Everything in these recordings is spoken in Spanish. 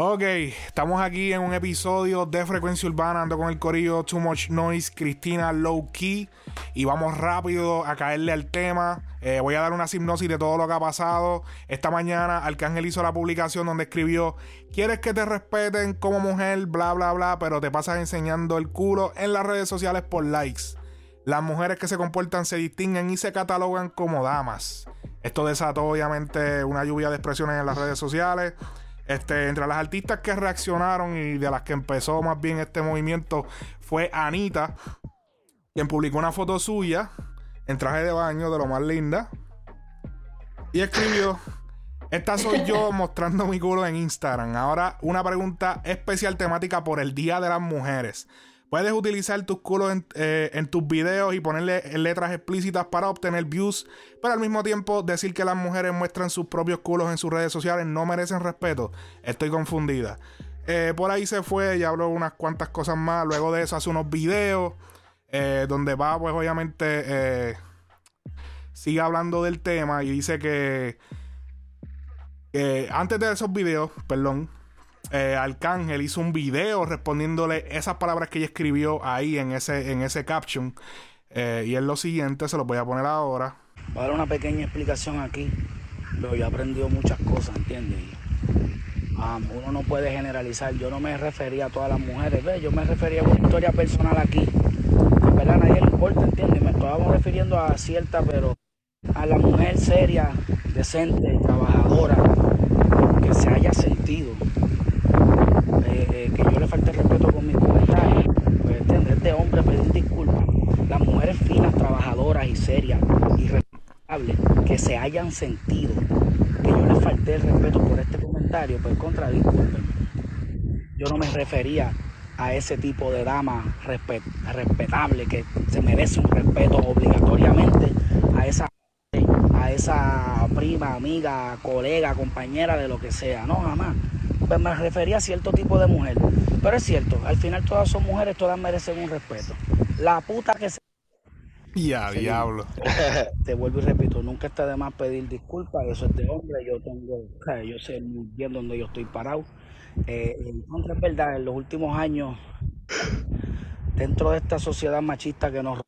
Ok, estamos aquí en un episodio de Frecuencia Urbana, ando con el corillo Too Much Noise, Cristina Low Key, y vamos rápido a caerle al tema. Eh, voy a dar una hipnosis de todo lo que ha pasado. Esta mañana Arcángel hizo la publicación donde escribió, quieres que te respeten como mujer, bla, bla, bla, pero te pasas enseñando el culo en las redes sociales por likes. Las mujeres que se comportan se distinguen y se catalogan como damas. Esto desató obviamente una lluvia de expresiones en las redes sociales. Este, entre las artistas que reaccionaron y de las que empezó más bien este movimiento fue Anita, quien publicó una foto suya en traje de baño de lo más linda y escribió: Esta soy yo mostrando mi culo en Instagram. Ahora, una pregunta especial temática por el Día de las Mujeres. Puedes utilizar tus culos eh, en, tus videos y ponerle letras explícitas para obtener views, pero al mismo tiempo decir que las mujeres muestran sus propios culos en sus redes sociales no merecen respeto. Estoy confundida. Eh, por ahí se fue y habló unas cuantas cosas más. Luego de eso hace unos videos eh, donde va, pues obviamente, sigue hablando del tema y dice que antes de esos videos, perdón, eh, Arcángel hizo un video respondiéndole esas palabras que ella escribió ahí en ese, en ese caption. Eh, y es lo siguiente, se lo voy a poner ahora. Voy a dar una pequeña explicación aquí. Pero yo he aprendido muchas cosas, ¿entiendes? Um, uno no puede generalizar. Yo no me refería a todas las mujeres, ¿ves? Yo me refería a una historia personal aquí. En verdad nadie le importa, ¿entiendes? Me estábamos refiriendo a cierta, pero a la mujer seria, decente, trabajadora, que se haya sentido que yo le falte respeto con mis comentarios, pues es de hombre pedir disculpas. Las mujeres finas, trabajadoras y serias y responsables que se hayan sentido que yo les falté el respeto por este comentario, pues contra Yo no me refería a ese tipo de dama respetable que se merece un respeto obligatoriamente a esa a esa prima, amiga, colega, compañera de lo que sea, no jamás me refería a cierto tipo de mujer. Pero es cierto, al final todas son mujeres, todas merecen un respeto. La puta que se... Ya, diablo. Te vuelvo y repito, nunca está de más pedir disculpas, eso es de hombre, yo tengo, yo sé muy bien dónde yo estoy parado. Eh, entonces es verdad, en los últimos años, dentro de esta sociedad machista que nos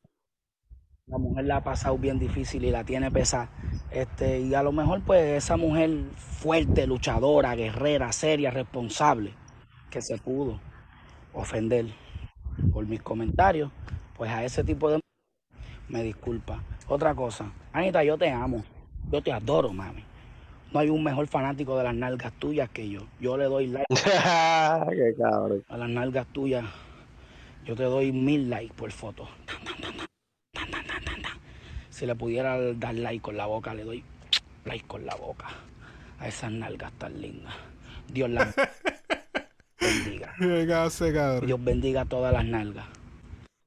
la mujer la ha pasado bien difícil y la tiene pesada. Este, y a lo mejor pues esa mujer fuerte, luchadora, guerrera, seria, responsable, que se pudo ofender por mis comentarios, pues a ese tipo de me disculpa. Otra cosa, Anita, yo te amo, yo te adoro, mami. No hay un mejor fanático de las nalgas tuyas que yo. Yo le doy like Qué a las nalgas tuyas. Yo te doy mil likes por foto. Si le pudiera dar like con la boca, le doy like con la boca a esas nalgas tan lindas. Dios las bendiga. Dios bendiga a todas las nalgas.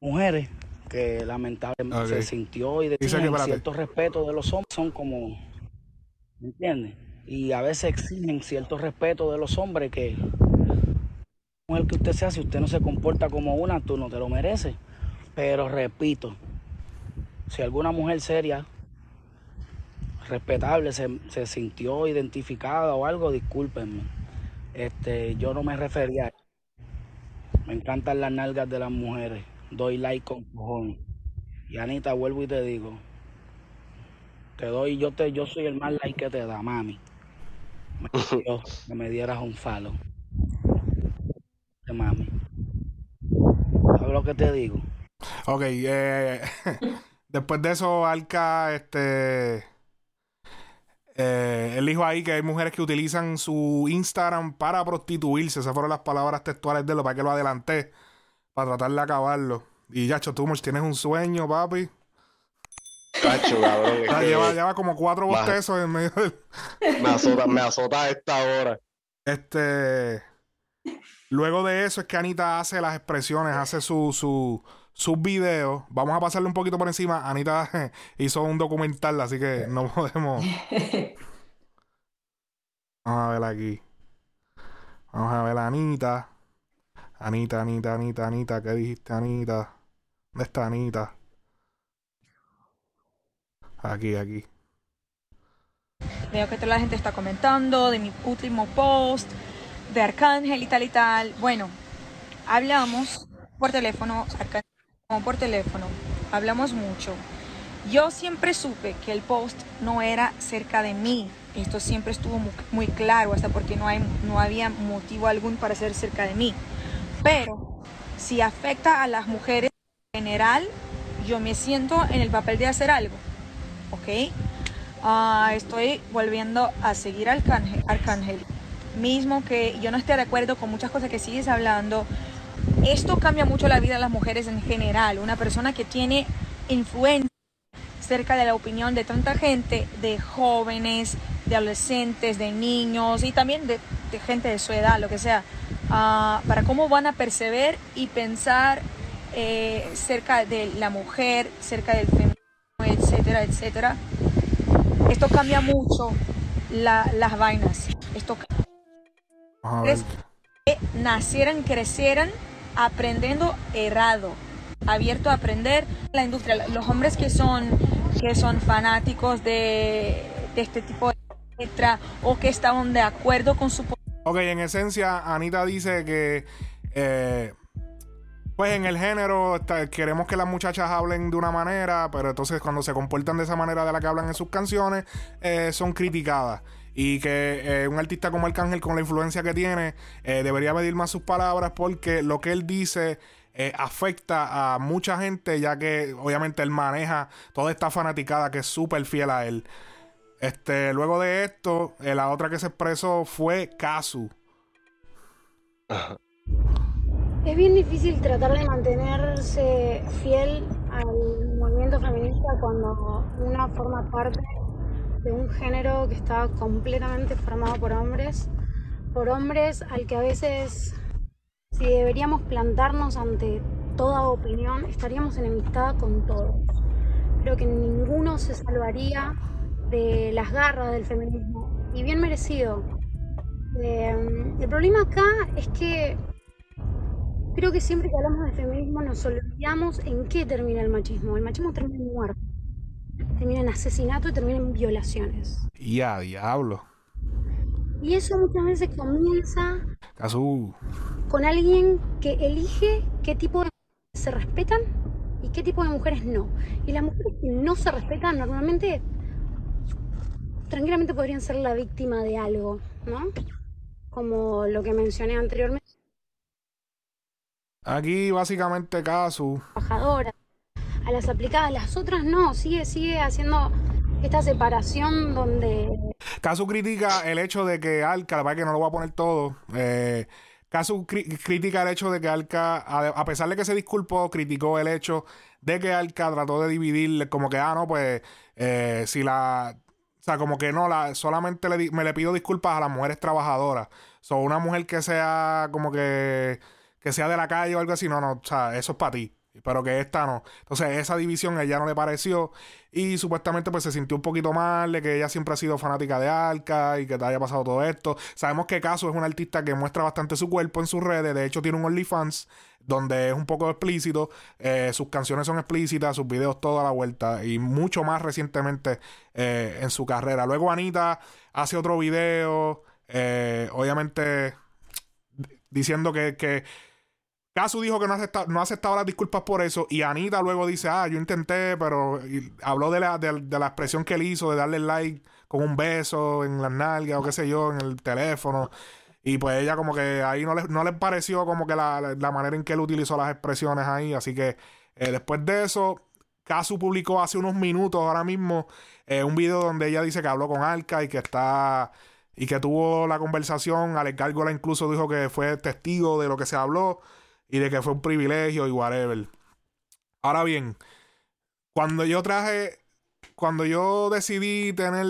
Mujeres que lamentablemente se sintió y de cierto respeto de los hombres son como, ¿me entiendes? Y a veces exigen cierto respeto de los hombres que mujer que usted sea, si usted no se comporta como una, tú no te lo mereces. Pero repito, si alguna mujer seria, respetable, se, sintió identificada o algo, discúlpenme. Este, yo no me refería a eso. Me encantan las nalgas de las mujeres. Doy like con cojones. Y Anita, vuelvo y te digo, te doy, yo te, yo soy el más like que te da, mami. Me que me dieras un falo. De mami. ¿Sabes lo que te digo? Ok, eh, Después de eso, Alca, este. Eh, él dijo ahí que hay mujeres que utilizan su Instagram para prostituirse. Esas fueron las palabras textuales de lo para que lo adelanté. Para tratar de acabarlo. Y ya, tú tienes un sueño, papi. Cacho, cabrón. lleva, como cuatro bostezos en medio del. me azota, me azota a esta hora. Este. Luego de eso es que Anita hace las expresiones, hace su, su, sus videos. Vamos a pasarle un poquito por encima. Anita hizo un documental, así que no podemos. Vamos a ver aquí. Vamos a ver a Anita. Anita, Anita, Anita, Anita. ¿Qué dijiste, Anita? ¿Dónde está Anita? Aquí, aquí. Veo que toda la gente está comentando de mi último post de Arcángel y tal y tal. Bueno, hablamos por teléfono, Arcángel por teléfono, hablamos mucho. Yo siempre supe que el post no era cerca de mí. Esto siempre estuvo muy, claro, hasta porque no, hay, no había motivo algún para ser cerca de mí. Pero si afecta a las mujeres en general, yo me siento en el papel de hacer algo. ¿Ok? Ah, estoy volviendo a seguir al Arcángel, Arcángel. Mismo que yo no esté de acuerdo con muchas cosas que sigues hablando, esto cambia mucho la vida de las mujeres en general. Una persona que tiene influencia cerca de la opinión de tanta gente, de jóvenes, de adolescentes, de niños y también de, gente de su edad, lo que sea, ah, para cómo van a perceber y pensar eh, cerca de la mujer, cerca del feminismo, etcétera, etcétera. Esto cambia mucho las vainas. Esto que nacieran, crecieran aprendiendo errado, abierto a aprender la industria. Los hombres que son, que son fanáticos de, este tipo de letra o que estaban de acuerdo con su... Ok, en esencia, Anita dice que... Eh, pues en el género queremos que las muchachas hablen de una manera, pero entonces cuando se comportan de esa manera de la que hablan en sus canciones, eh, son criticadas. Y que eh, un artista como Arcángel, con la influencia que tiene, eh, debería medir más sus palabras porque lo que él dice afecta a mucha gente, ya que obviamente él maneja toda esta fanaticada que es súper fiel a él. Este, luego de esto, la otra que se expresó fue Kazu. Es bien difícil tratar de mantenerse fiel al movimiento feminista cuando uno forma parte de un género que está completamente formado por hombres, por hombres al que a veces, si deberíamos plantarnos ante toda opinión, estaríamos enemistada con todos. Creo que ninguno se salvaría de las garras del feminismo, y bien merecido. Eh, el problema acá es que Creo que siempre que hablamos de feminismo nos olvidamos en qué termina el machismo. El machismo termina en muerte, termina en asesinato y termina en violaciones. Y a diablo. Y eso muchas veces comienza con alguien que elige qué tipo de mujeres se respetan y qué tipo de mujeres no. Y las mujeres que no se respetan normalmente tranquilamente podrían ser la víctima de algo, ¿no? Como lo que mencioné anteriormente Aquí básicamente Casu. Trabajadora. A las aplicadas, las otras no, sigue, sigue haciendo esta separación donde. Casu critica el hecho de que Alca, la verdad que no lo voy a poner todo. Eh, Casu critica el hecho de que Alca, a, pesar de que se disculpó, criticó el hecho de que Alca trató de dividirle, como que, ah, no, pues, eh, si la. O sea, como que no, la, solamente le, me le pido disculpas a las mujeres trabajadoras. Son una mujer que sea como que que sea de la calle o algo así. No, no, o sea, eso es para ti. Pero que esta no. Entonces, esa división a ella no le pareció. Y supuestamente, pues se sintió un poquito mal de que ella siempre ha sido fanática de Alca y que te haya pasado todo esto. Sabemos que Caso es un artista que muestra bastante su cuerpo en sus redes. De hecho, tiene un OnlyFans donde es un poco explícito. Eh, sus canciones son explícitas, sus videos toda la vuelta. Y mucho más recientemente eh, en su carrera. Luego, Anita hace otro video. Eh, obviamente, diciendo que, que Casu dijo que no aceptaba, no aceptaba las disculpas por eso. Y Anita luego dice, ah, yo intenté, pero habló de la, de, la expresión que él hizo, de darle like con un beso en las nalgas o qué sé yo, en el teléfono. Y pues ella como que ahí no le, no le pareció como que la, la, manera en que él utilizó las expresiones ahí. Así que eh, después de eso, Casu publicó hace unos minutos ahora mismo eh, un video donde ella dice que habló con Alca y que está y que tuvo la conversación. Alex Gárgola incluso dijo que fue testigo de lo que se habló y de que fue un privilegio y whatever. Ahora bien, cuando yo traje, cuando yo decidí tener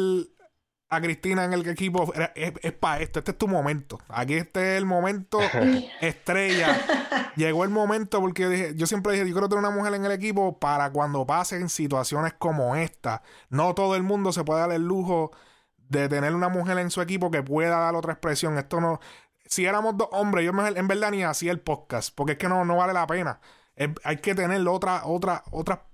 a Cristina en el equipo, es, para esto, este es tu momento. Aquí este es el momento estrella. Llegó el momento porque yo, dije, yo siempre dije, yo quiero tener una mujer en el equipo para cuando pasen situaciones como esta. No todo el mundo se puede dar el lujo de tener una mujer en su equipo que pueda dar otra expresión. Esto no, si éramos dos hombres, yo en verdad ni hacía el podcast, porque es que no, no vale la pena. hay que tener otra, otra, otra,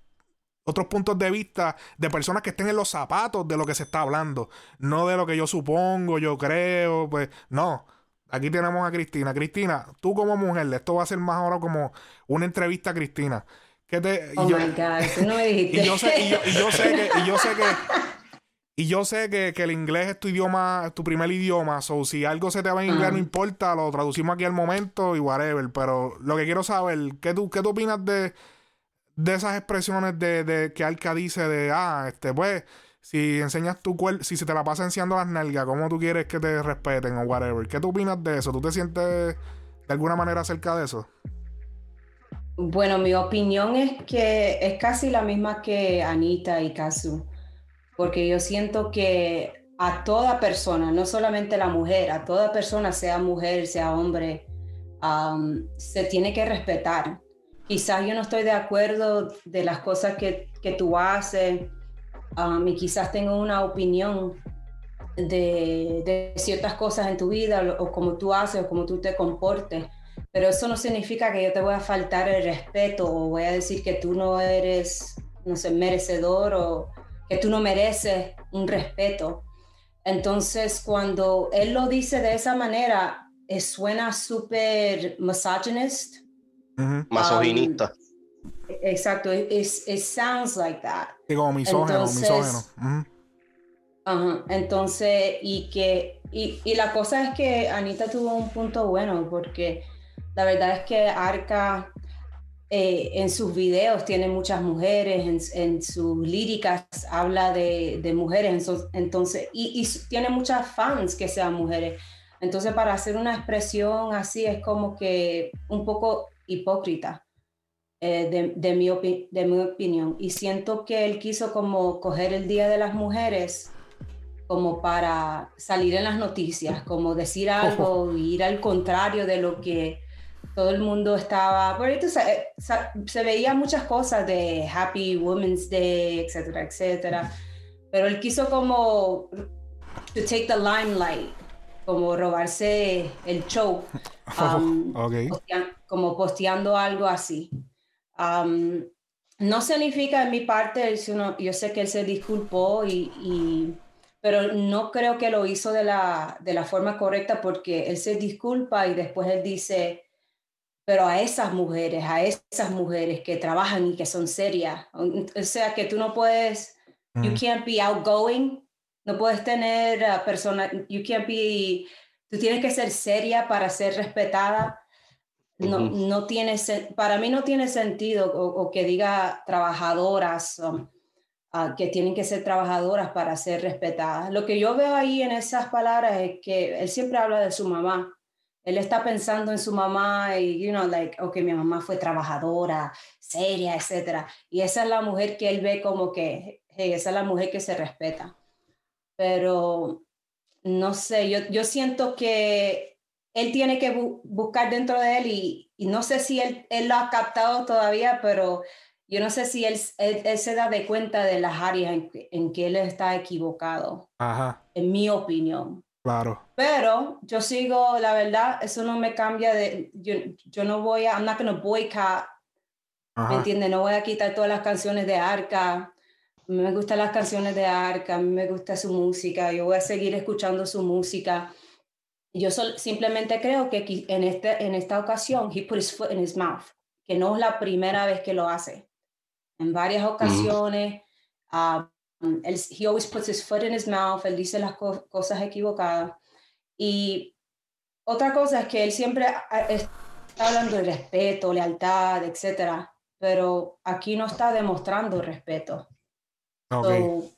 otros puntos de vista de personas que estén en los zapatos de lo que se está hablando, no de lo que yo supongo, yo creo, pues no. aquí tenemos a Cristina. Cristina, tú como mujer, esto va a ser más ahora como una entrevista a Cristina. ¿Qué te, y Oh yo- my God, tú no me dijiste. y yo sé, y yo, y yo sé que, y yo sé que, y yo sé que, que el inglés es tu idioma, es tu primer idioma. So, si algo se te va en inglés, no importa, lo traducimos aquí al momento y whatever. Pero lo que quiero saber, ¿qué tú, qué tú opinas de, de esas expresiones de, de que Alca dice de ah, este, pues, si enseñas tu cuerpo, si se te la pasa enseñando las nalgas, ¿cómo tú quieres que te respeten o whatever? ¿Qué tú opinas de eso? ¿Tú te sientes de alguna manera acerca de eso? Bueno, mi opinión es que es casi la misma que Anita y Kazu, porque yo siento que a toda persona, no solamente la mujer, a toda persona, sea mujer, sea hombre, um, se tiene que respetar. Quizás yo no estoy de acuerdo de las cosas que, que tú haces um, y quizás tengo una opinión de, de ciertas cosas en tu vida o, o cómo tú haces o cómo tú te comportes. Pero eso no significa que yo te voy a faltar el respeto o voy a decir que tú no eres, no sé, merecedor o que tú no mereces un respeto. Entonces, cuando él lo dice de esa manera, eh, suena súper misogynist. Ujú. Masoginista. Exacto, it, it- sounds like that. Sí, como misógeno, Entonces- misógeno. Ujú. Ajá, Entonces, y que, y, y la cosa es que Anita tuvo un punto bueno, porque la verdad es que Arca eh, en sus videos tiene muchas mujeres, en, en sus líricas habla de, de mujeres, entonces, y, y tiene muchas fans que sean mujeres. Entonces, para hacer una expresión así es como que un poco hipócrita. eh, de, de mi opi- de mi opinión. Y siento que él quiso como coger el Día de las Mujeres como para salir en las noticias, como decir algo y ir al contrario de lo que todo el mundo estaba, porque tú sabes, sa- se veía muchas cosas de Happy Women's Day, etcétera, etcétera, pero él quiso como to take the limelight, como robarse el show, um, ok. postea- como posteando algo así. Um, no significa en mi parte, si uno- yo sé que él se disculpó, y, y- pero no creo que lo hizo de la, de la forma correcta porque él se disculpa y después él dice, pero a esas mujeres, a esas mujeres que trabajan y que son serias, o sea que tú no puedes, you Mm. can't be outgoing, no puedes tener a persona, you can't be, tú tienes que ser seria para ser respetada no, no tiene, para mí no tiene sentido o, o que diga trabajadoras, um, ah, que tienen que ser trabajadoras para ser respetadas. Lo que yo veo ahí en esas palabras es que él siempre habla de su mamá. Él está pensando en su mamá y, you know, like, ok, mi mamá fue trabajadora, seria, etcétera. Y esa es la mujer que él ve como que, hey, esa es la mujer que se respeta. Pero no sé, yo, yo siento que él tiene que bu- buscar dentro de él y, y no sé si él, él lo ha captado todavía, pero yo no sé si él, él, él se da de cuenta de las áreas en, que- en que él está equivocado, Ajá, en mi opinión. Claro. Pero yo sigo, la verdad, eso no me cambia de, yo, yo no voy a, I'm not gonna boycott, ¿me Ajá. entiendes? No voy a quitar todas las canciones de Arca. Me gustan las canciones de Arca, me gusta su música, yo voy a seguir escuchando su música. Yo sol- simplemente creo que en, este, en esta ocasión, he put his foot in his mouth, que no es la primera vez que lo hace. En varias ocasiones, ah, él, he always puts his foot in his mouth, él dice las co- cosas equivocadas. Y otra cosa es que él siempre ah, está hablando de respeto, lealtad, etcétera, pero aquí no está demostrando respeto. Ok. So,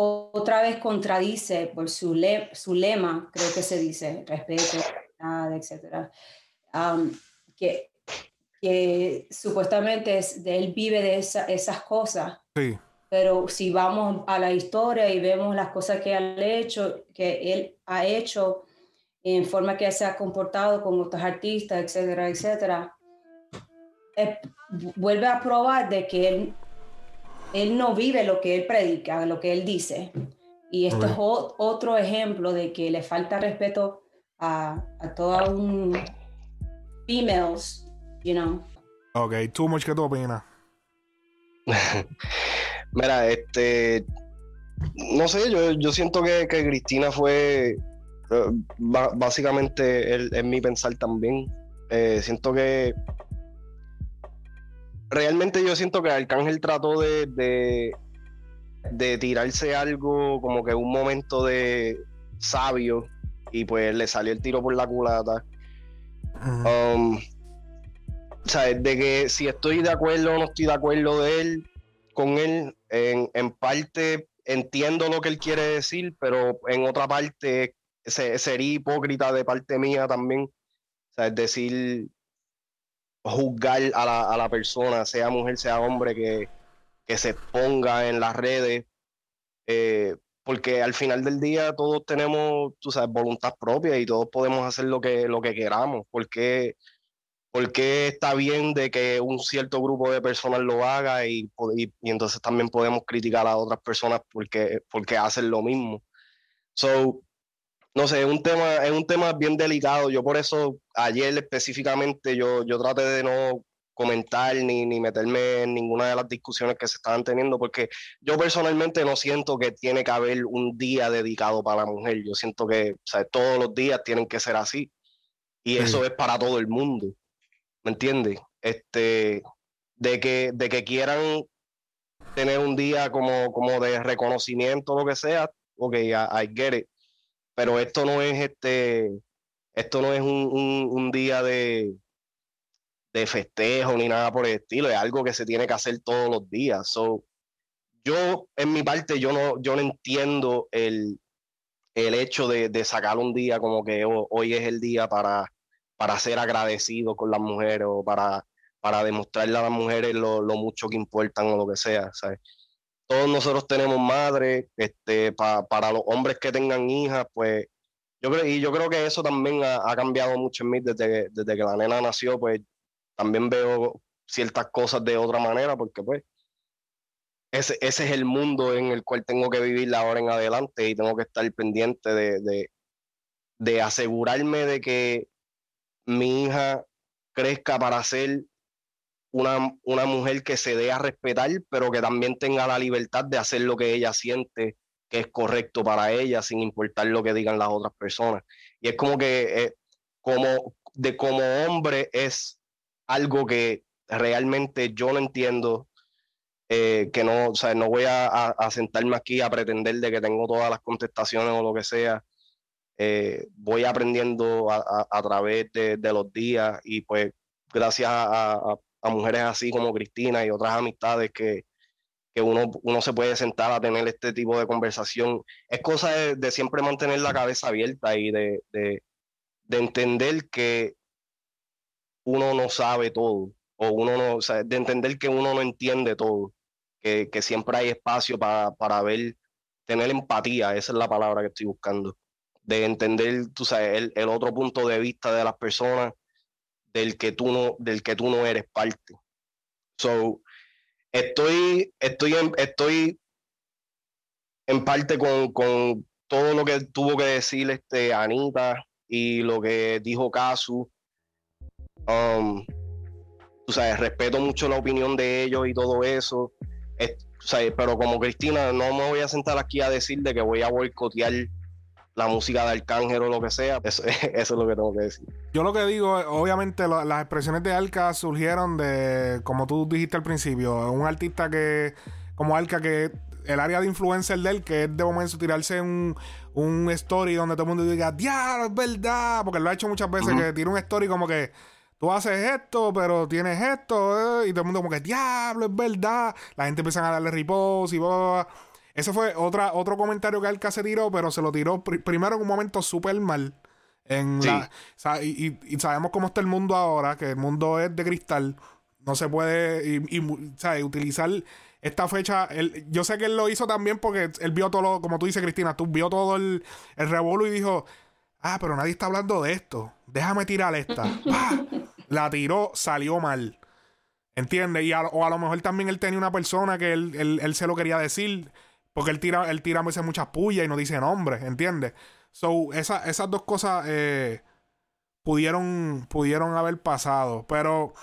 otra vez contradice por su, le- su lema, creo que se dice, respeto, lealtad, etcétera, um, que, que supuestamente es, de él vive de esa- esas cosas. Sí. Pero si vamos a la historia y vemos las cosas que él ha hecho, que él ha hecho en forma que se ha comportado con otros artistas, etcétera, etcétera, eh, vuelve a probar de que él, él no vive lo que él predica, lo que él dice. Y esto es o- otro ejemplo de que le falta respeto a, a toda un females, you know. Ok, too much, ¿qué tú opinas? Mira, este. No sé, yo, yo siento que, que Cristina fue eh, básicamente es mi pensar también. Eh, siento que realmente yo siento que Arcángel trató de, de, de tirarse algo como que un momento de sabio y pues le salió el tiro por la culata. Um, o sea, de que si estoy de acuerdo o no estoy de acuerdo de él, con él, en, en parte entiendo lo que él quiere decir, pero en otra parte se- sería hipócrita de parte mía también. O sea, es decir, juzgar a la, a la persona, sea mujer, sea hombre, que, que se exponga en las redes. eh, porque al final del día todos tenemos, tú sabes, voluntad propia y todos podemos hacer lo que, lo que queramos. Porque, porque está bien de que un cierto grupo de personas lo haga y, y, y entonces también podemos criticar a otras personas porque, porque hacen lo mismo. So, no sé, es un tema, es un tema bien delicado. Yo por eso ayer específicamente yo, yo traté de no comentar ni, ni meterme en ninguna de las discusiones que se estaban teniendo, porque yo personalmente no siento que tiene que haber un día dedicado para la mujer. Yo siento que o sea, todos los días tienen que ser así. Y Sí. eso es para todo el mundo. ¿Me entiendes? Este, de que, de que quieran tener un día como, como de reconocimiento, lo que sea, ok, I, I get it. Pero esto no es este, esto no es un, un- día de, de festejo ni nada por el estilo, es algo que se tiene que hacer todos los días. So, yo, en mi parte, yo no, yo no entiendo el, el hecho de, de sacar un día como que ho- hoy es el día para, para ser agradecido con las mujeres o para, para demostrarle a las mujeres lo, lo mucho que importan o lo que sea, ¿sabes? Todos nosotros tenemos madres, este, pa- para los hombres que tengan hijas, pues yo creo, y yo creo que eso también ha, ha cambiado mucho en mí desde, que- desde que la nena nació, pues también veo ciertas cosas de otra manera, porque pues ese, ese es el mundo en el cual tengo que vivir ahora en adelante y tengo que estar pendiente de, de, de asegurarme de que mi hija crezca para ser una, una mujer que se dé a respetar, pero que también tenga la libertad de hacer lo que ella siente que es correcto para ella, sin importar lo que digan las otras personas. Y es como que, eh, como, de como hombre, es algo que realmente yo no entiendo, eh, que no, o sea, no voy a, a- a sentarme aquí a pretender de que tengo todas las contestaciones o lo que sea. Eh, voy aprendiendo a, través de, los días y pues gracias a, mujeres así como Cristina y otras amistades que, que uno, uno se puede sentar a tener este tipo de conversación. Es cosa de, siempre mantener la cabeza abierta y de, de, de entender que uno no sabe todo, o uno no, o sea, de entender que uno no entiende todo, que, que siempre hay espacio para, para ver, tener empatía, esa es la palabra que estoy buscando, de entender, tú sabes, el, otro punto de vista de las personas del que tú no, del que tú no eres parte. So, estoy, estoy en, estoy en parte con, con todo lo que tuvo que decir este Anita y lo que dijo Casu. Um, tú sabes, respeto mucho la opinión de ellos y todo eso. Es- pero como Cristina, no me voy a sentar aquí a decir de que voy a boicotear la música de Arcángel o lo que sea. Eso, eso es lo que tengo que decir. Yo lo que digo, obviamente lo- las expresiones de Alca surgieron de, como tú dijiste al principio, un artista que, como Alca, que el área de influencer de él, que es de momento tirarse un, un story donde todo el mundo diga, diablo, es verdad, porque lo ha hecho muchas veces, que tira un story como que tú haces esto, pero tienes esto, eh", y todo el mundo como que, diablo, es verdad. La gente empieza a darle repost y bla, bla, bla. Ese fue otra, otro comentario que Alca se tiró, pero se lo tiró pri- primero en un momento súper mal. En Sí. la- sa- y, y- y sabemos cómo está el mundo ahora, que el mundo es de cristal. No se puede y, y, mu- ¿sabes? utilizar esta fecha. él- yo sé que él lo hizo también porque él vio todo, lo, como tú dices, Cristina, tú vio todo el, el revuelo y dijo, ah, pero nadie está hablando de esto. Déjame tirar esta. ¡Pah! La tiró, salió mal. ¿Entiendes? Y a, o a lo mejor también él tenía una persona que él, él- él se lo quería decir. Porque él tira, él tira a veces muchas pullas y no dice nombre, ¿entiendes? So, esa- esas dos cosas eh, pudieron, pudieron haber pasado. Pero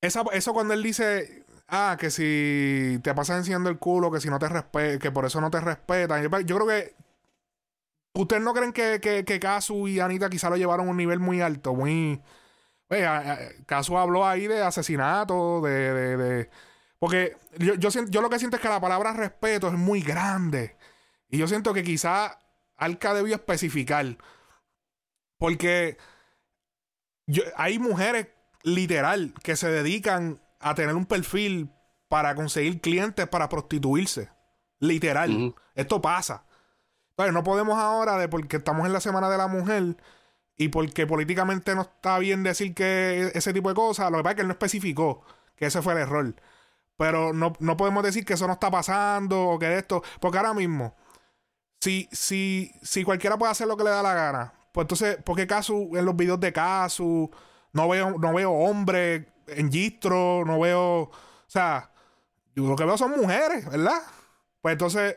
esa, eso cuando él dice, ah, que si te pasas enseñando el culo, que si no te respetan, que por eso no te respetan. Yo, creo que ¿Ustedes no creen que, que, Casu y Anita quizá lo llevaron a un nivel muy alto? Muy. Casu habló ahí de asesinato, de. de, Porque yo, yo, yo lo que siento es que la palabra respeto es muy grande. Y yo siento que quizá Alca debió especificar. Porque hay mujeres literal que se dedican a tener un perfil para conseguir clientes para prostituirse. Literal. Esto pasa. Entonces, no podemos ahora, de porque estamos en la Semana de la Mujer y porque políticamente no está bien decir que ese tipo de cosas, lo que pasa es que él no especificó que ese fue el error. Pero no, podemos decir que eso no está pasando o que esto. Porque ahora mismo, si, si, si cualquiera puede hacer lo que le da la gana, pues entonces, ¿por qué Casu en los videos de Casu no veo, no veo hombres en gistro, no veo. O sea, yo lo que veo son mujeres, ¿verdad? Pues entonces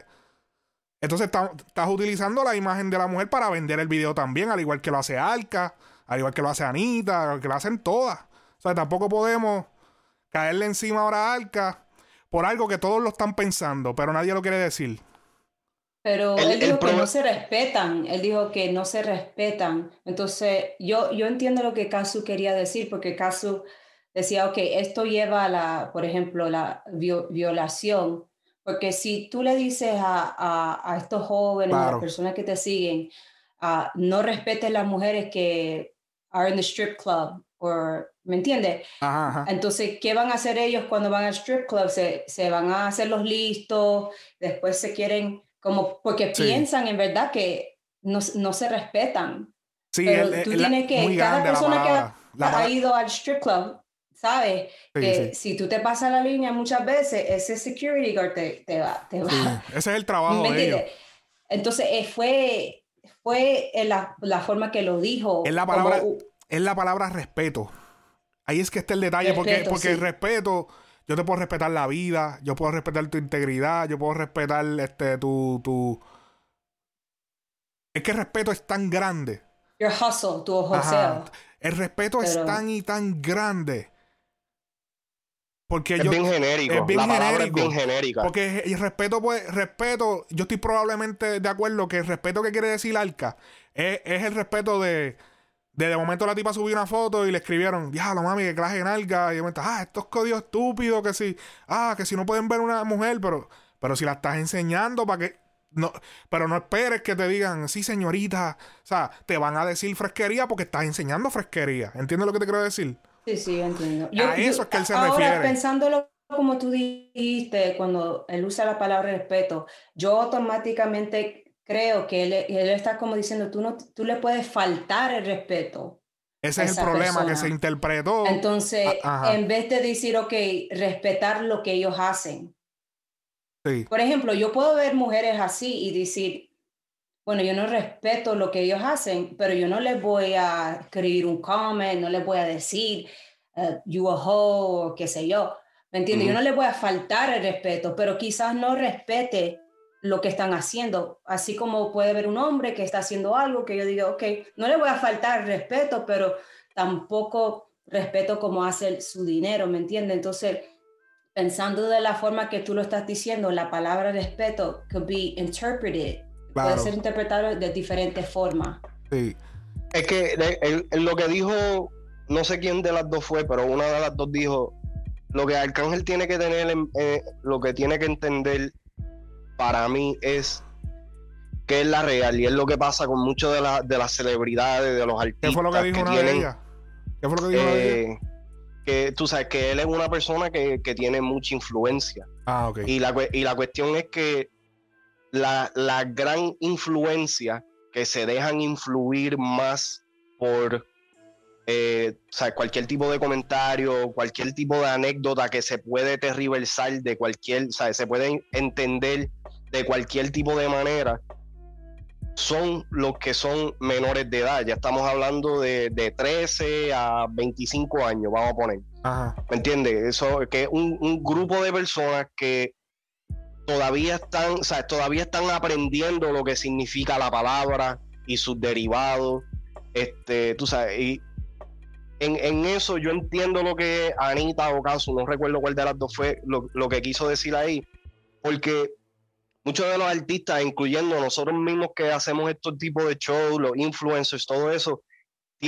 entonces estás utilizando la imagen de la mujer para vender el video también, al igual que lo hace Alka, al igual que lo hace Anita, que lo hacen todas. O sea, tampoco podemos caerle encima ahora a Alka por algo que todos lo están pensando, pero nadie lo quiere decir. Pero él dijo que no se respetan, él dijo que no se respetan. Entonces, yo, yo entiendo lo que Kazu quería decir, porque Kazu decía, ok, esto lleva a la, por ejemplo, la violación porque si tú le dices a, estos jóvenes, a las personas que te siguen, uh, no respeten las mujeres que are in the strip club, o, ¿me entiendes? Entonces, ¿qué van a hacer ellos cuando van al strip club? Se, van a hacer los listos, después se quieren, como, porque piensan en verdad que no, se respetan. Sí, Pero tú tienes que, cada persona que ha ido al strip club ¿Sabes? que si tú te pasas la línea muchas veces, ese security guard te, te va. Te va. Ese es el trabajo de ellos. Entonces, eh, fue, fue la, la, forma que lo dijo. Es la palabra, es la palabra respeto. Ahí es que está el detalle, porque, porque el respeto, yo te puedo respetar la vida, yo puedo respetar tu integridad, yo puedo respetar este, tu, tu... Es que el respeto es tan grande. Your hustle, tu hustle. El respeto es tan y tan grande porque es bien genérico. Es bien la palabra es bien genérica. Porque el respeto, pues, respeto, yo estoy probablemente de acuerdo que el respeto que quiere decir Arca es, el respeto de, de, de momento la tipa subió una foto y le escribieron, diablo mami, que clase en alga. Y yo me ah, estos códigos estúpidos, que si, ah, que si no pueden ver una mujer, pero, pero si la estás enseñando para que. No, pero no esperes que te digan, sí, señorita. O sea, te van a decir fresquería porque estás enseñando fresquería. ¿Entiendes lo que te quiero decir? Sí, sí, entiendo. a eso es que él se ahora, refiere. pensándolo como tú dijiste, cuando él usa la palabra respeto, yo automáticamente creo que él, él está como diciendo, tú, no, tú le puedes faltar el respeto. Ese es el problema que se interpretó. Entonces, en vez de decir, ok, respetar lo que ellos hacen. Sí. Por ejemplo, yo puedo ver mujeres así y decir, bueno, yo no respeto lo que ellos hacen, pero yo no les voy a escribir un comment, no les voy a decir, uh, you a hoe, o qué sé yo. ¿Me entiendes? Yo no les voy a faltar el respeto, pero quizás no respete lo que están haciendo. Así como puede haber un hombre que está haciendo algo que yo digo, ok, no le voy a faltar el respeto, pero tampoco respeto cómo hace su dinero, ¿me entiendes? Entonces, pensando de la forma que tú lo estás diciendo, la palabra respeto could be interpreted Puede ser interpretado de diferentes formas. Sí. Es que lo que dijo, no sé quién de las dos fue, pero una de las dos dijo, lo que Arcángel tiene que tener, eh, lo que tiene que entender para mí es que es la real y es lo que pasa con muchos de, de las celebridades, de los artistas. ¿Qué fue lo que dijo una de ellas? ¿Qué fue lo que dijo eh, Que tú sabes que él es una persona que, que tiene mucha influencia. Ah, ok. Y la, y la cuestión es que la, gran influencia que se dejan influir más por eh, cualquier tipo de comentario, cualquier tipo de anécdota que se puede tergiversar de cualquier, se puede entender de cualquier tipo de manera, son los que son menores de edad. Ya estamos hablando de, 13 a 25 años, vamos a poner. ¿Me entiendes? Eso que es un, un, grupo de personas que todavía están, o sea, todavía están aprendiendo lo que significa la palabra y sus derivados. Este, tú sabes, y en, eso yo entiendo lo que Anita o Caso, no recuerdo cuál de las dos fue lo, que quiso decir ahí, porque muchos de los artistas, incluyendo nosotros mismos que hacemos estos tipos de shows, los influencers, todo eso,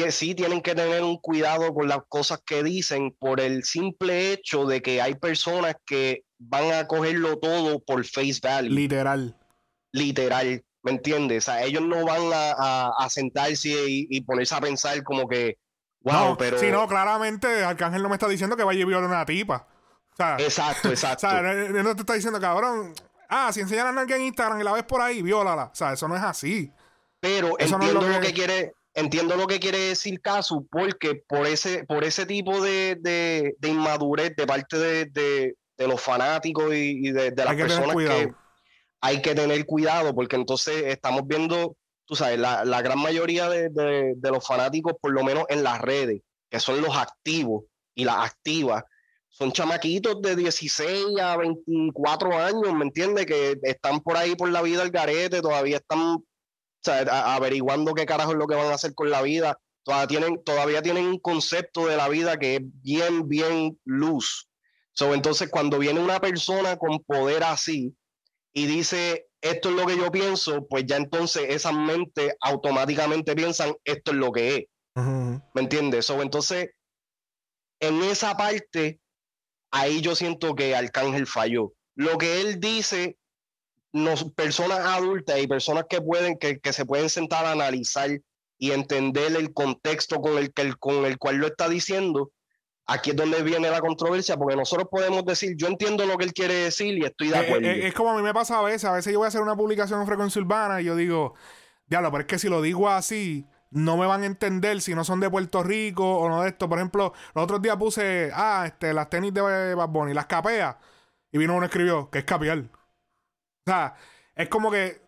sí tienen que tener un cuidado con las cosas que dicen por el simple hecho de que hay personas que van a cogerlo todo por face value. Literal. Literal, ¿me entiendes? O sea, ellos no van a, sentarse y, ponerse a pensar como que, wow, pero... Sí, no, claramente Arcángel no me está diciendo que vaya a violar a una tipa. exacto, exacto. O sea, no, te está diciendo, cabrón, ah, si enseñan a alguien en Instagram y la ves por ahí, viólala. O sea, eso no es así. Pero eso entiendo lo que quiere entiendo lo que quiere decir Casu, porque por ese, por ese tipo de, de, inmadurez de parte de, los fanáticos y, de, las personas que hay que tener cuidado, porque entonces estamos viendo, tú sabes, la, la gran mayoría de, los fanáticos, por lo menos en las redes, que son los activos y las activas, son chamaquitos de 16 a 24 años, ¿me entiendes? Que están por ahí por la vida al garete, todavía están averiguando qué carajo es lo que van a hacer con la vida. Todavía tienen, todavía tienen un concepto de la vida que es bien, bien luz. So, entonces, cuando viene una persona con poder así y dice, esto es lo que yo pienso, pues ya entonces esas mentes automáticamente piensan, esto es lo que es. ¿Me entiendes? So, entonces, en esa parte, ahí yo siento que Arcángel falló. Lo que él dice personas adultas y personas que pueden, que, se pueden sentar a analizar y entender el contexto con el, que, con el cual lo está diciendo, aquí es donde viene la controversia, porque nosotros podemos decir, yo entiendo lo que él quiere decir y estoy de eh, acuerdo. Eh, es como a mí me pasa a veces, a veces yo voy a hacer una publicación en frecuencia urbana y yo digo, diablo, pero es que si lo digo así, no me van a entender si no son de Puerto Rico o no de esto. Por ejemplo, los otros días puse, ah, este, las tenis de Bad Bunny, las capeas, y vino uno escribió, que es capiar. O sea, es como que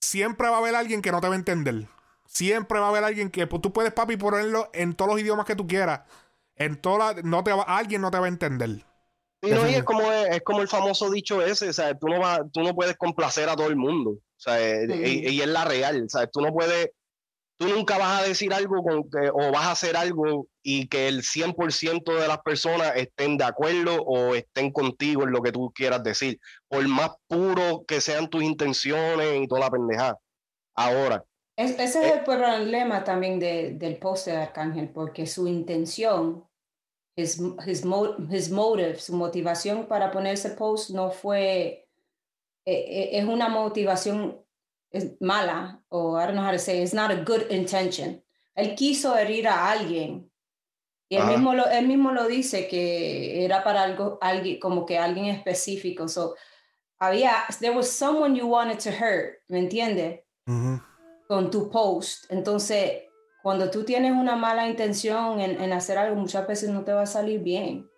siempre va a haber alguien que no te va a entender. Siempre va a haber alguien que pues, tú puedes, papi, ponerlo en todos los idiomas que tú quieras. En toda no te va, alguien no te va a entender. Y, no, es como, es como el famoso dicho ese, o sea, tú no, vas, tú no puedes complacer a todo el mundo. O sea, y, y, es la real. O sea, tú no puedes tú nunca vas a decir algo con que, o vas a hacer algo y que el 100% de las personas estén de acuerdo o estén contigo en lo que tú quieras decir, por más puro que sean tus intenciones y toda la pendejada. Ahora. ese es eh, el problema también de, del post de Arcángel, porque su intención, his, his, his motive, su motivación para poner ese post no fue, eh, eh, es una motivación es mala, o I don't know how to say, it's not a good intention. Él quiso herir a alguien. Y él, mismo lo, él mismo lo dice que era para algo, alguien, como que alguien específico. So, había, there was someone you wanted to hurt, ¿me entiendes? Con tu post. Entonces, cuando tú tienes una mala intención en, en, hacer algo, muchas veces no te va a salir bien.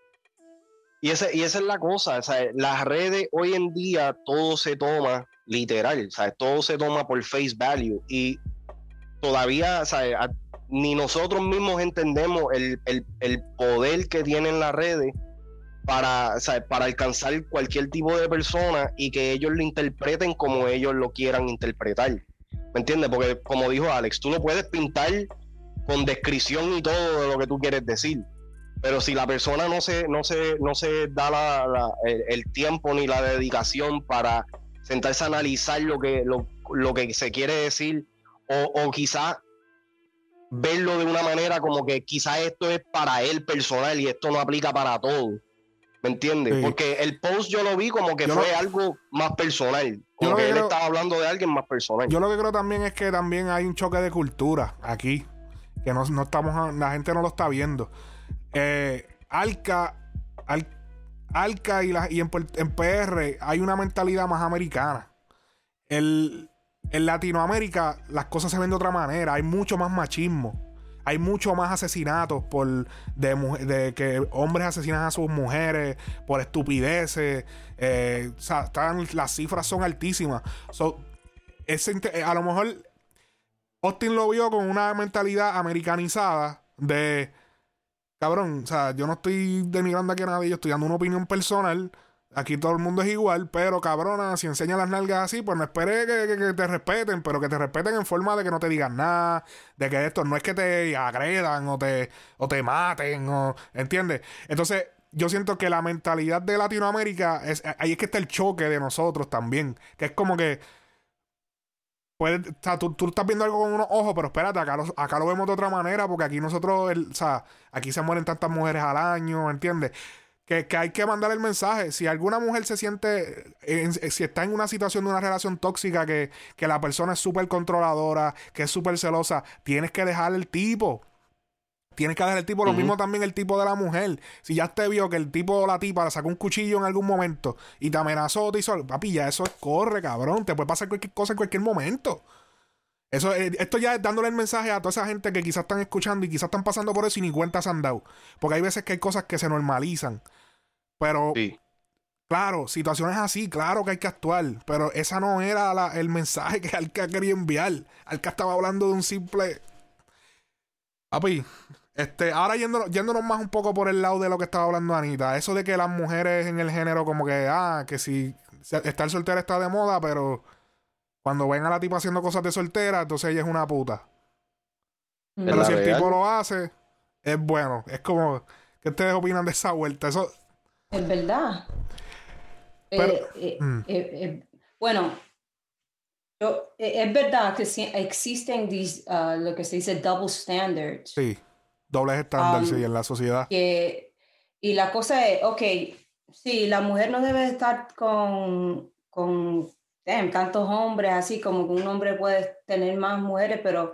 Y, ese, y esa es la cosa, las redes hoy en día todo se toma literal. Todo se toma por face value y todavía, ni nosotros mismos entendemos el, poder que tienen las redes para, para alcanzar cualquier tipo de persona y que ellos lo interpreten como ellos lo quieran interpretar. ¿Me entiendes? Porque como dijo Alex, tú lo puedes pintar con descripción y todo de lo que tú quieres decir. Pero si la persona no se, no se, no se da el, tiempo ni la dedicación para sentarse a analizar lo que, lo, lo que se quiere decir o, o quizás verlo de una manera como que quizás esto es para él personal y esto no aplica para todo. ¿Me entiendes? Porque el post yo lo vi como que fue algo más personal. Como que, él estaba hablando de alguien más personal. Yo lo que creo también es que también hay un choque de cultura aquí. Que no, no estamos, la gente no lo está viendo. Eh, Alca, Alca y, y en, PR hay una mentalidad más americana. en Latinoamérica las cosas se ven de otra manera. Hay mucho más machismo. Hay mucho más asesinatos por de, que hombres asesinan a sus mujeres por estupideces. Eh, o sea, las cifras son altísimas. a lo mejor Austin lo vio con una mentalidad americanizada de cabrón, o sea, yo no estoy denigrando aquí a nadie, yo estoy dando una opinión personal. Aquí todo el mundo es igual, pero cabrona, si enseña las nalgas así, pues no espere que, te respeten, pero que te respeten en forma de que no te digan nada, de que esto no es que te agredan o te, o te maten, o, ¿entiendes? Entonces, yo siento que la mentalidad de Latinoamérica, es, ahí es que está el choque de nosotros también. Que es como que. Puede, o sea, tú, tú, estás viendo algo con unos ojos, pero espérate, acá lo, acá lo vemos de otra manera, porque aquí nosotros, el, o sea, aquí se mueren tantas mujeres al año, ¿entiendes? Que, que, hay que mandar el mensaje. Si alguna mujer se siente, si está en una situación de una relación tóxica, que, que la persona es súper controladora, que es súper celosa, tienes que dejar el tipo. Tienes que dejar el tipo, lo mismo también el tipo de la mujer. Si ya te vio que el tipo o la tipa le sacó un cuchillo en algún momento y te amenazó, te hizo, papi, ya eso es corre, cabrón. Te puede pasar cualquier cosa en cualquier momento. Eso, eh, esto ya es dándole el mensaje a toda esa gente que quizás están escuchando y quizás están pasando por eso y ni cuenta se han dado. Porque hay veces que hay cosas que se normalizan. Pero, claro, situaciones así, claro que hay que actuar. Pero esa no era el mensaje que Alca quería enviar. Alca estaba hablando de un simple. Papi, este, ahora yéndonos, yéndonos, más un poco por el lado de lo que estaba hablando Anita. Eso de que las mujeres en el género, como que, ah, que si estar soltera está de moda, pero cuando ven a la tipa haciendo cosas de soltera, entonces ella es una puta. Pero si el tipo lo hace, es bueno. Es como, ¿qué ustedes opinan de esa vuelta? Eso. Es verdad. Eh, eh, mm. eh, bueno, es verdad que existen uh, lo que se dice double standards. Sí, dobles estándares um, en la sociedad. y la cosa es, ok, sí, la mujer no debe estar con, con tantos hombres, así como que un hombre puede tener más mujeres, pero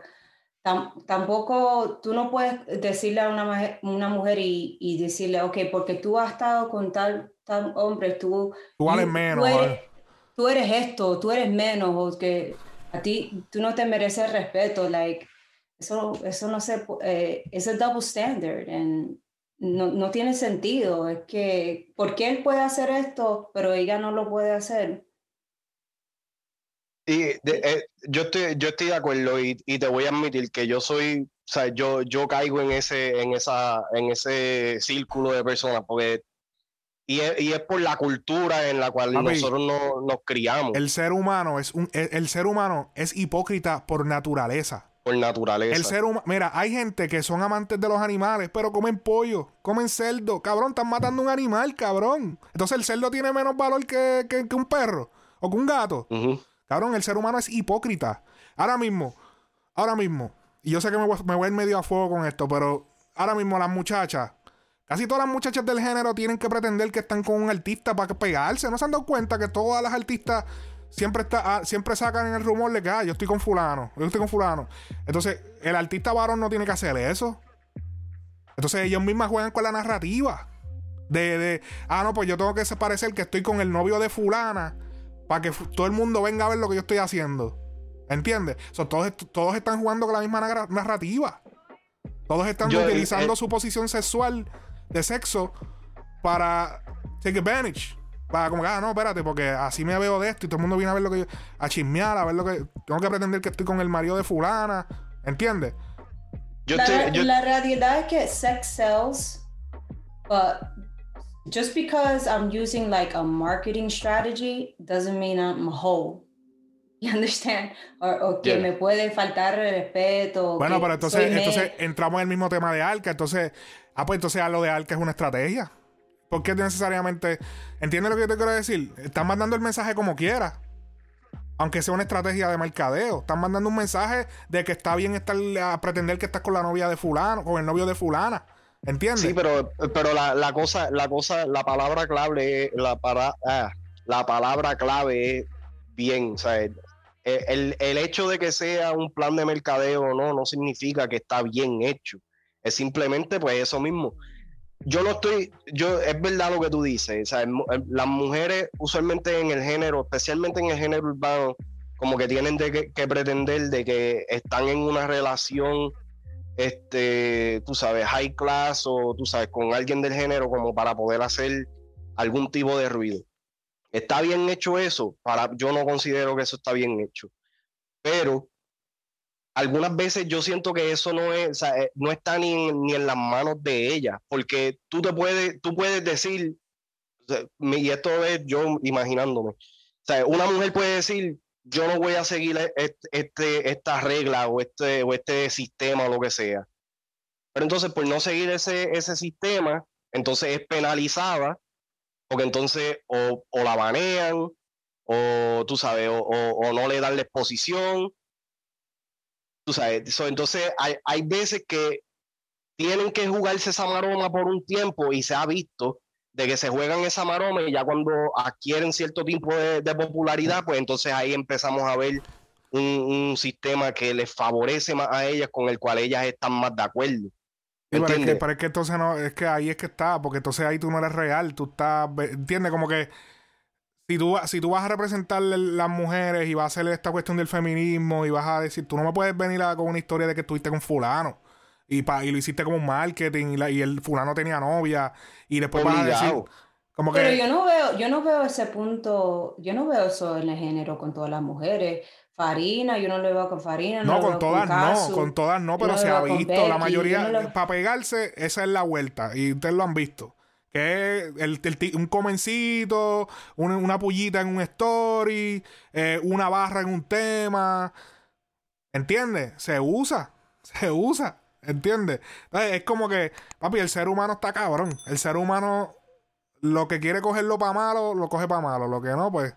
tampoco tú no puedes decirle a una, una mujer y, y, decirle, ok, porque tú has estado con tal, tal hombre, tú, tú vales menos. Tú eres, esto, tú eres menos, o que a ti tú no te mereces respeto, like, eso, eso no se, eh, es el double standard, and no, no tiene sentido, es que, ¿por qué él puede hacer esto, pero ella no lo puede hacer? Y eh, yo, estoy, yo estoy de acuerdo y, te voy a admitir que yo soy, o sea, yo, yo caigo en ese, en, esa, en ese círculo de personas, porque y es, y es, por la cultura en la cual nosotros no, nos criamos. El ser humano es un el, ser humano es hipócrita por naturaleza. Por naturaleza. El ser Mira, hay gente que son amantes de los animales, pero comen pollo, comen cerdo. Cabrón, están matando un animal, cabrón. Entonces el cerdo tiene menos valor que, que, un perro o que un gato. Cabrón, el ser humano es hipócrita. Ahora mismo, ahora mismo, y yo sé que me voy, me voy a ir medio a fuego con esto, pero ahora mismo las muchachas, casi todas las muchachas del género tienen que pretender que están con un artista para pegarse. ¿No se han dado cuenta que todas las artistas siempre, está, ah, siempre sacan en el rumor de que, ah, yo estoy con fulano, yo estoy con fulano? Entonces, el artista varón no tiene que hacer eso. Entonces, ellos mismas juegan con la narrativa. De, de, ah, no, pues yo tengo que parecer que estoy con el novio de fulana para que todo el mundo venga a ver lo que yo estoy haciendo. ¿Entiendes? todos, todos están jugando con la misma narrativa. Todos están utilizando eh, su posición sexual de sexo para take advantage. Para como que, ah, no, espérate, porque así me veo de esto y todo el mundo viene a ver lo que yo. a chismear, a ver lo que. Tengo que pretender que estoy con el marido de Fulana. ¿Entiendes? la, la realidad es que sex sells, but just because I'm using like a marketing strategy doesn't mean I'm a whole. You understand? O, que me puede faltar respeto. Bueno, pero entonces, entonces entramos en el mismo tema de Alca. Entonces, ah, pues entonces lo de Alca es una estrategia. Porque necesariamente. ¿Entiendes lo que yo te quiero decir? Están mandando el mensaje como quiera. Aunque sea una estrategia de mercadeo. Están mandando un mensaje de que está bien estar a pretender que estás con la novia de fulano, con el novio de fulana. ¿Entiendes? Sí, pero, pero la, la, cosa, la cosa, la palabra clave, la, para, ah, la palabra clave es bien. O sea, el, el, hecho de que sea un plan de mercadeo o no, no significa que está bien hecho. Es simplemente pues eso mismo. Yo no estoy, yo, es verdad lo que tú dices. O sea, las mujeres usualmente en el género, especialmente en el género urbano, como que tienen de que pretender de que están en una relación este, tú sabes, high class o tú sabes, con alguien del género como para poder hacer algún tipo de ruido. ¿Está bien hecho eso? Para, yo no considero que eso está bien hecho. Pero algunas veces yo siento que eso no es, eh, no está ni, ni, en las manos de ella, porque tú te puedes, tú puedes decir, y esto es yo imaginándome, o una mujer puede decir, yo no voy a seguir e-, este, esta regla o este, o este sistema o lo que sea. Pero entonces, por no seguir ese, ese sistema, entonces es penalizada, porque entonces o, la banean, o tú sabes, o, no le dan la exposición. Tú sabes, entonces hay, hay veces que tienen que jugarse esa maroma por un tiempo y se ha visto de que se juegan esa maroma y ya cuando adquieren cierto tipo de, popularidad, pues entonces ahí empezamos a ver un, sistema que les favorece más a ellas, con el cual ellas están más de acuerdo. pero, es que, pero, es que, entonces no, es que ahí es que está, porque entonces ahí tú no eres real, tú estás, ¿entiendes? Como que si tú, si tú vas a representar las mujeres y vas a hacer esta cuestión del feminismo y vas a decir, tú no me puedes venir a, con una historia de que estuviste con fulano. Y, pa, y lo hiciste como un marketing y, y el fulano tenía novia y después vas a decir como que... Pero yo no veo, yo no veo ese punto, yo no veo eso en el género con todas las mujeres. Farina, yo no lo veo con Farina. No, con todas no, con todas no, pero se ha visto. la mayoría, para pegarse, esa es la vuelta. Y ustedes lo han visto. Que es el, un comencito, una, pullita en un story, eh, una barra en un tema. ¿Entiendes? Se usa. Se usa. ¿Entiendes? es como que, papi, el ser humano está cabrón. El ser humano, lo que quiere cogerlo para malo, lo coge para malo. Lo que no, pues.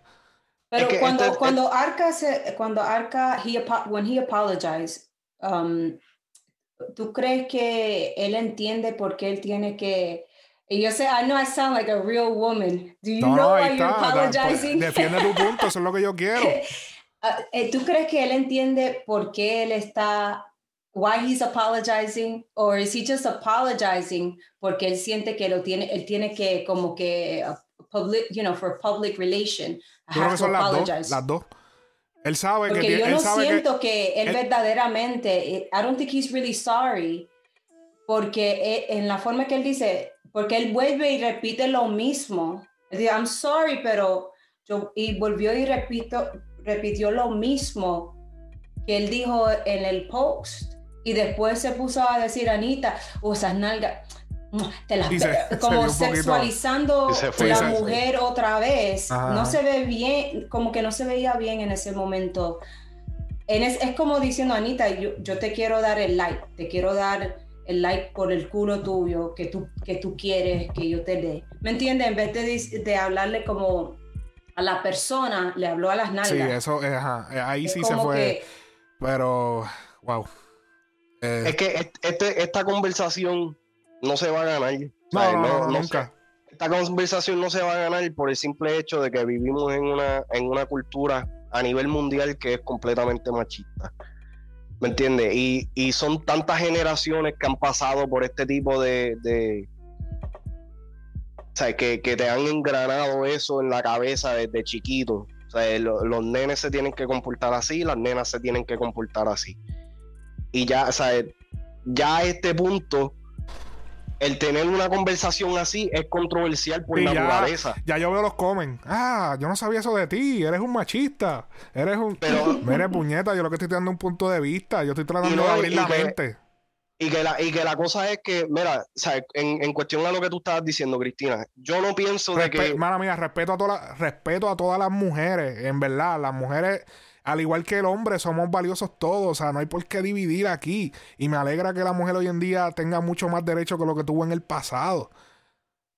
Pero cuando, cuando Arca se, cuando Arca, he, when he apologized, um, ¿tú crees que él entiende por qué él tiene que y yo sé, I know I sound like a real woman. Do you know why you're pues, apologizing? defiende tu punto, eso es lo que yo quiero. Ah, eh, ¿Tú crees que él entiende por qué él está why he's apologizing or is he just apologizing porque él siente que lo tiene él tiene que como que uh, public you know for public relation I have to apologize. Las dos, Él sabe porque que yo no siento que, él, verdaderamente I don't think he's really sorry porque en la forma que él dice porque él vuelve y repite lo mismo. Dice I'm sorry pero yo y volvió y repito repitió lo mismo que él dijo en el post. Y después se puso a decir, Anita, o esas nalgas, te las como sexualizando la mujer otra vez. No se ve bien, como que no se veía bien en ese momento. es, como diciendo, Anita, yo, yo, te quiero dar el like, te quiero dar el like por el culo tuyo que tú, que tú quieres que yo te dé. ¿Me entiendes? En vez de, de hablarle como a la persona, le habló a las nalgas. Sí, eso, ajá, ahí sí se fue. Pero, wow. Eh, es que este, esta conversación no se va a ganar. No, nunca. esta conversación no se va a ganar por el simple hecho de que vivimos en una, en una cultura a nivel mundial que es completamente machista. ¿Me entiendes? Y, son tantas generaciones que han pasado por este tipo de. o sea, que, te han engranado eso en la cabeza desde chiquito. O sea, los nenes se tienen que comportar así, las nenas se tienen que comportar así. Y ya, o sea, ya a este punto, el tener una conversación así es controversial por naturaleza. Ya, yo veo los comen. Ah, yo no sabía eso de ti. Eres un machista. Eres un. Pero. Mire, puñeta, yo lo que estoy dando un punto de vista. Yo estoy tratando de abrir la mente. Y que, la, y que la cosa es que, mira, o sea, en, en, cuestión a lo que tú estabas diciendo, Cristina, yo no pienso de que. Mala mía, respeto a, todas respeto a todas las mujeres, en verdad. Las mujeres al igual que el hombre, somos valiosos todos. O sea, no hay por qué dividir aquí. Y me alegra que la mujer hoy en día tenga mucho más derecho que lo que tuvo en el pasado.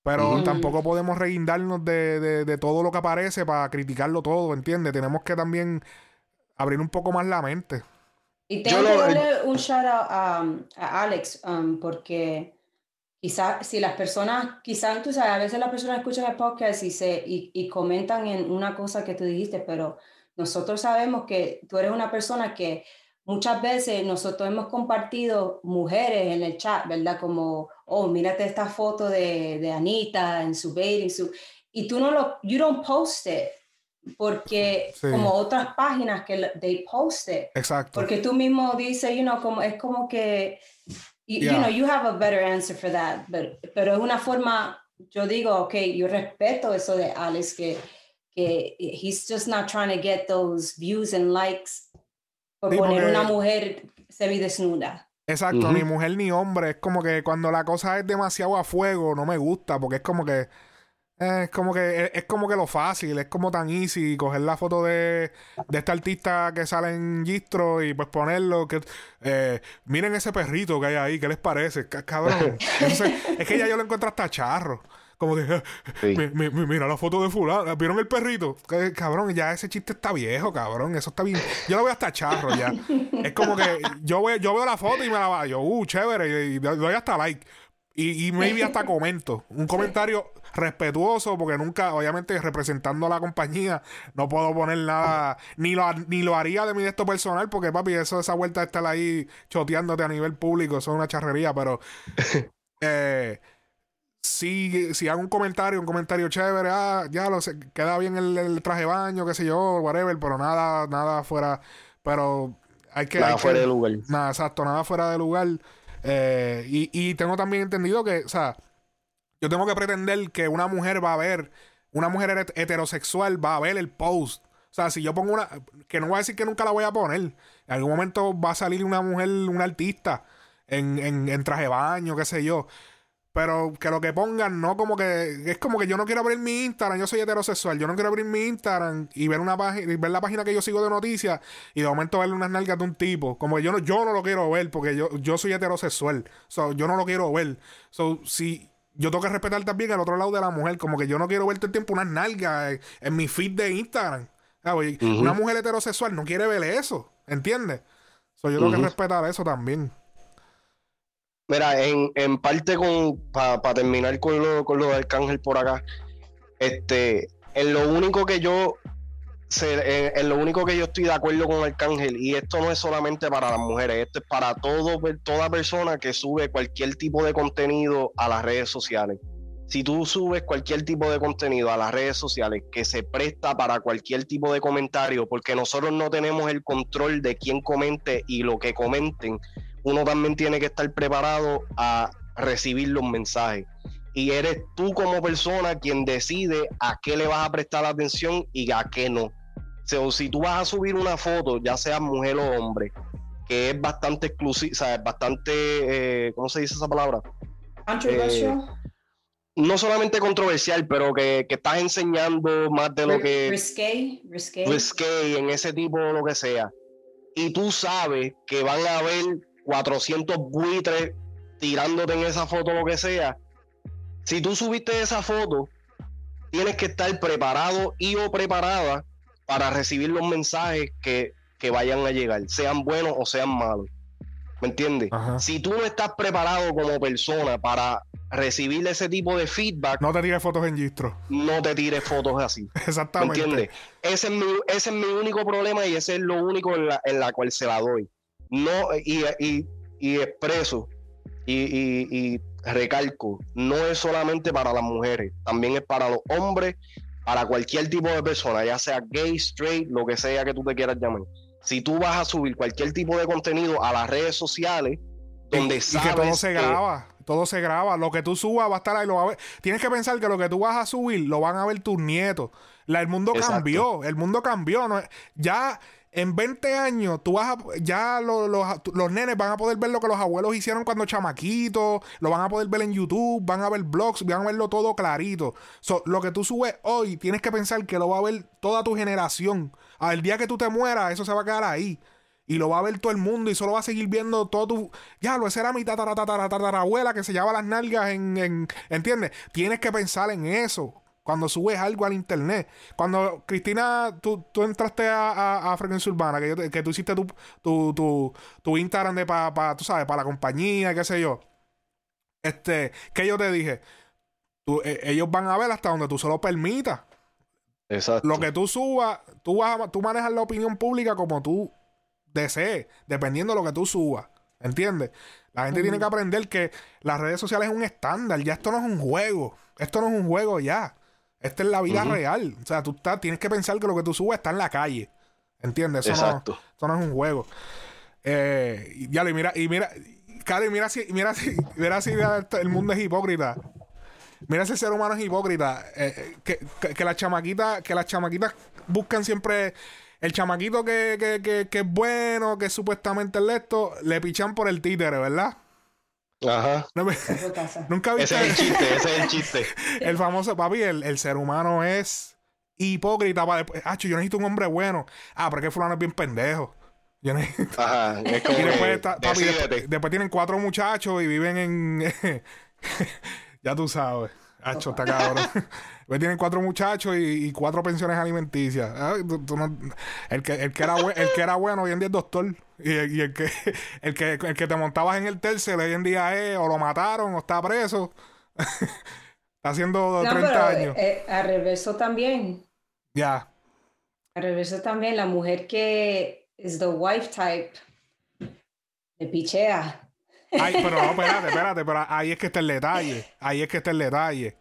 Pero tampoco podemos reguindarnos de, de, todo lo que aparece para criticarlo todo, ¿entiendes? Tenemos que también abrir un poco más la mente. Y tengo que darle un shout out a, Alex, um, porque quizás si las personas, quizás tú sabes, a veces las personas escuchan el podcast y, se, y, y comentan en una cosa que tú dijiste, pero nosotros sabemos que tú eres una persona que muchas veces nosotros hemos compartido mujeres en el chat, ¿verdad? Como, oh, mírate esta foto de, de Anita en su baby, su... y tú no lo, you don't post it, porque como otras páginas que they post it. Exacto. Porque tú mismo dices, you know, como, es como que, you, know, you have a better answer for that, pero es una forma, yo digo, ok, yo respeto eso de Alex, que que he's just not trying to get those views and likes por poner una mujer semidesnuda. Exacto, ni mujer ni hombre. Es como que cuando la cosa es demasiado a fuego, no me gusta, porque es como que Eh, es como que es, como que lo fácil, es como tan easy coger la foto de, de este artista que sale en Gistro y pues ponerlo que eh, miren ese perrito que hay ahí, ¿qué les parece? Cabrón. es que ya yo lo encuentro hasta charro. Como que, mira la foto de fulano, ¿vieron el perrito? Cabrón, ya ese chiste está viejo, cabrón. Eso está bien. Yo lo veo hasta charro ya. es como que yo veo, yo veo la foto y me la va. Yo, uh, chévere. Y, doy hasta like. Y, y maybe hasta comento. Un comentario respetuoso, porque nunca, obviamente, representando a la compañía, no puedo poner nada, ni lo, ni lo haría de mi esto personal, porque papi, eso, esa vuelta de estar ahí choteándote a nivel público, eso es una charrería, pero eh, si, si hago un comentario, un comentario chévere, ah, ya lo sé, queda bien el, traje de baño, qué sé yo, whatever, pero nada, nada fuera, pero hay que... Nada fuera de lugar. Nada, exacto, nada fuera de lugar. Eh, y, y tengo también entendido que, o sea, yo tengo que pretender que una mujer va a ver, una mujer heterosexual va a ver el post. O sea, si yo pongo una, que no voy a decir que nunca la voy a poner, en algún momento va a salir una mujer, una artista en, en, en traje de baño, qué sé yo. Pero que lo que pongan, no como que. Es como que yo no quiero abrir mi Instagram, yo soy heterosexual, yo no quiero abrir mi Instagram y ver una página, ver la página que yo sigo de noticias y de momento ver unas nalgas de un tipo. Como yo no, yo no lo quiero ver, porque yo, yo soy heterosexual. So, yo no lo quiero ver. So, si yo tengo que respetar también el otro lado de la mujer, como que yo no quiero ver todo el tiempo unas nalgas en, mi feed de Instagram. Una mujer heterosexual no quiere ver eso, ¿entiendes? So, yo tengo que respetar eso también. Mira, en, en parte con para terminar con lo, con lo de Arcángel por acá, este, en lo único que yo en, lo único que yo estoy de acuerdo con Arcángel, y esto no es solamente para las mujeres, esto es para todo, toda persona que sube cualquier tipo de contenido a las redes sociales. Si tú subes cualquier tipo de contenido a las redes sociales que se presta para cualquier tipo de comentario, porque nosotros no tenemos el control de quién comente y lo que comenten, uno también tiene que estar preparado a recibir los mensajes. Y eres tú como persona quien decide a qué le vas a prestar atención y a qué no. O si tú vas a subir una foto, ya sea mujer o hombre, que es bastante exclusiva, o sea, es bastante, eh, ¿cómo se dice esa palabra? Controversial. Eh, no solamente controversial, pero que, que, estás enseñando más de lo que... Risque, risque. Risque, en ese tipo, lo que sea. Y tú sabes que van a haber 400 buitres tirándote en esa foto, lo que sea. Si tú subiste esa foto, tienes que estar preparado y o preparada para recibir los mensajes que, que vayan a llegar, sean buenos o sean malos. ¿Me entiendes? Si tú no estás preparado como persona para recibir ese tipo de feedback. No te tires fotos en Gistro. No te tires fotos así. Exactamente. ¿Me entiendes? Ese es, mi, ese es mi único problema y ese es lo único en la, en la cual se la doy no, y, y, expreso y, y, recalco, no es solamente para las mujeres, también es para los hombres, para cualquier tipo de persona, ya sea gay, straight, lo que sea que tú te quieras llamar. Si tú vas a subir cualquier tipo de contenido a las redes sociales, donde sabes que todo se graba, todo se graba, lo que tú subas va a estar ahí, lo va a ver. Tienes que pensar que lo que tú vas a subir lo van a ver tus nietos. La, el mundo cambió, el mundo cambió, ¿no? ya en 20 años, tú vas a, ya los, los, nenes van a poder ver lo que los abuelos hicieron cuando chamaquitos, lo van a poder ver en YouTube, van a ver blogs, van a verlo todo clarito. lo que tú subes hoy, tienes que pensar que lo va a ver toda tu generación. Al día que tú te mueras, eso se va a quedar ahí. Y lo va a ver todo el mundo y solo va a seguir viendo todo tu. Ya, lo ese era mi abuela que se llevaba las nalgas en, en. ¿Entiendes? Tienes que pensar en eso cuando subes algo al internet. Cuando, Cristina, tú, tú entraste a, a, Frecuencia Urbana, que, que tú hiciste tu, tu, tu, tu Instagram de para, tú sabes, para la compañía, qué sé yo. Este, que yo te dije, tú, e, ellos van a ver hasta donde tú se lo permitas. Exacto. Lo que tú subas, tú, vas tú manejas la opinión pública como tú desees, dependiendo de lo que tú subas. ¿Entiendes? La gente tiene que aprender que las redes sociales es un estándar, ya esto no es un juego. Esto no es un juego ya. Esta es la vida real. O sea, tú estás, tienes que pensar que lo que tú subes está en la calle. ¿Entiendes? Eso, No, eso no es un juego. Eh, y, ya, y mira, y mira, Cari, mira si, mira si, mira si el mundo es hipócrita. Mira si el ser humano es hipócrita. Eh, que, que, las chamaquitas, que las chamaquitas buscan siempre el chamaquito que, que, que, que es bueno, que es supuestamente el esto, le pichan por el títere, ¿verdad? Ajá. No me-. Nunca viste Ese es el chiste, ese es el chiste. el famoso papi, el, el ser humano es hipócrita para después. Ah, yo necesito un hombre bueno. Ah, pero es que fulano es bien pendejo. Yo necesito- Ajá. Es como Y después, que, está- papi, decídete. después, después tienen cuatro muchachos y viven en. ya tú sabes. Hacho, está cabrón. después tienen cuatro muchachos y, y cuatro pensiones alimenticias. Ay, tú- tú no- el, que, el, que era el que era bueno hoy en día es doctor. Y, el, y el que, el, que, el que te montabas en el tercer hoy en día es o lo mataron o está preso. está haciendo No, 30 pero años. eh, al reverso también. ya. Al reverso también, la mujer que es the wife type, de pichea. Ay, pero no, espérate, espérate, pero ahí es que está el detalle. Ahí es que está el detalle.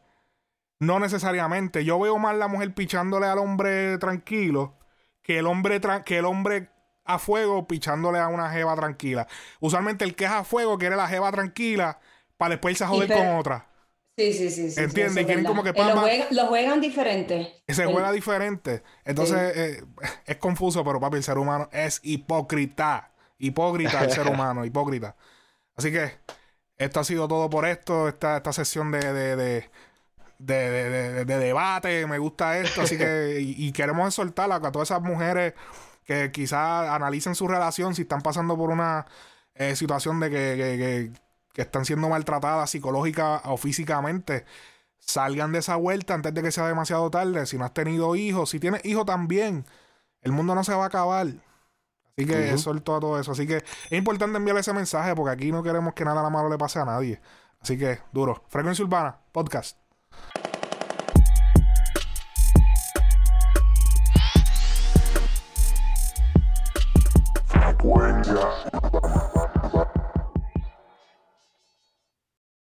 No necesariamente. Yo veo más la mujer pichándole al hombre tranquilo que el hombre que el hombre a fuego pichándole a una jeva tranquila. Usualmente el que es a fuego quiere la jeva tranquila para después irse a joder con otra. Sí, sí, sí. sí, Entiende, sí, eso es quieren como que Eh, lo, juegan, lo juegan diferente. Se El- juega diferente. Entonces eh, es confuso, pero papi, el ser humano es hipócrita. Hipócrita el ser humano, hipócrita. Así que esto ha sido todo por esto, esta, esta sesión de, de, de, de- de- de- de debate. Me gusta esto, así que y, y queremos exhortar a, a todas esas mujeres que quizás analicen su relación si están pasando por una eh, situación de que, que- que- que están siendo maltratadas psicológica o físicamente salgan de esa vuelta antes de que sea demasiado tarde. Si no has tenido hijos, si tienes hijos también, el mundo no se va a acabar. Así que Ujú. suelto a todo eso. Así que es importante enviarle ese mensaje porque aquí no queremos que nada malo le pase a nadie. Así que duro. Frecuencia Urbana, podcast. Frecuencia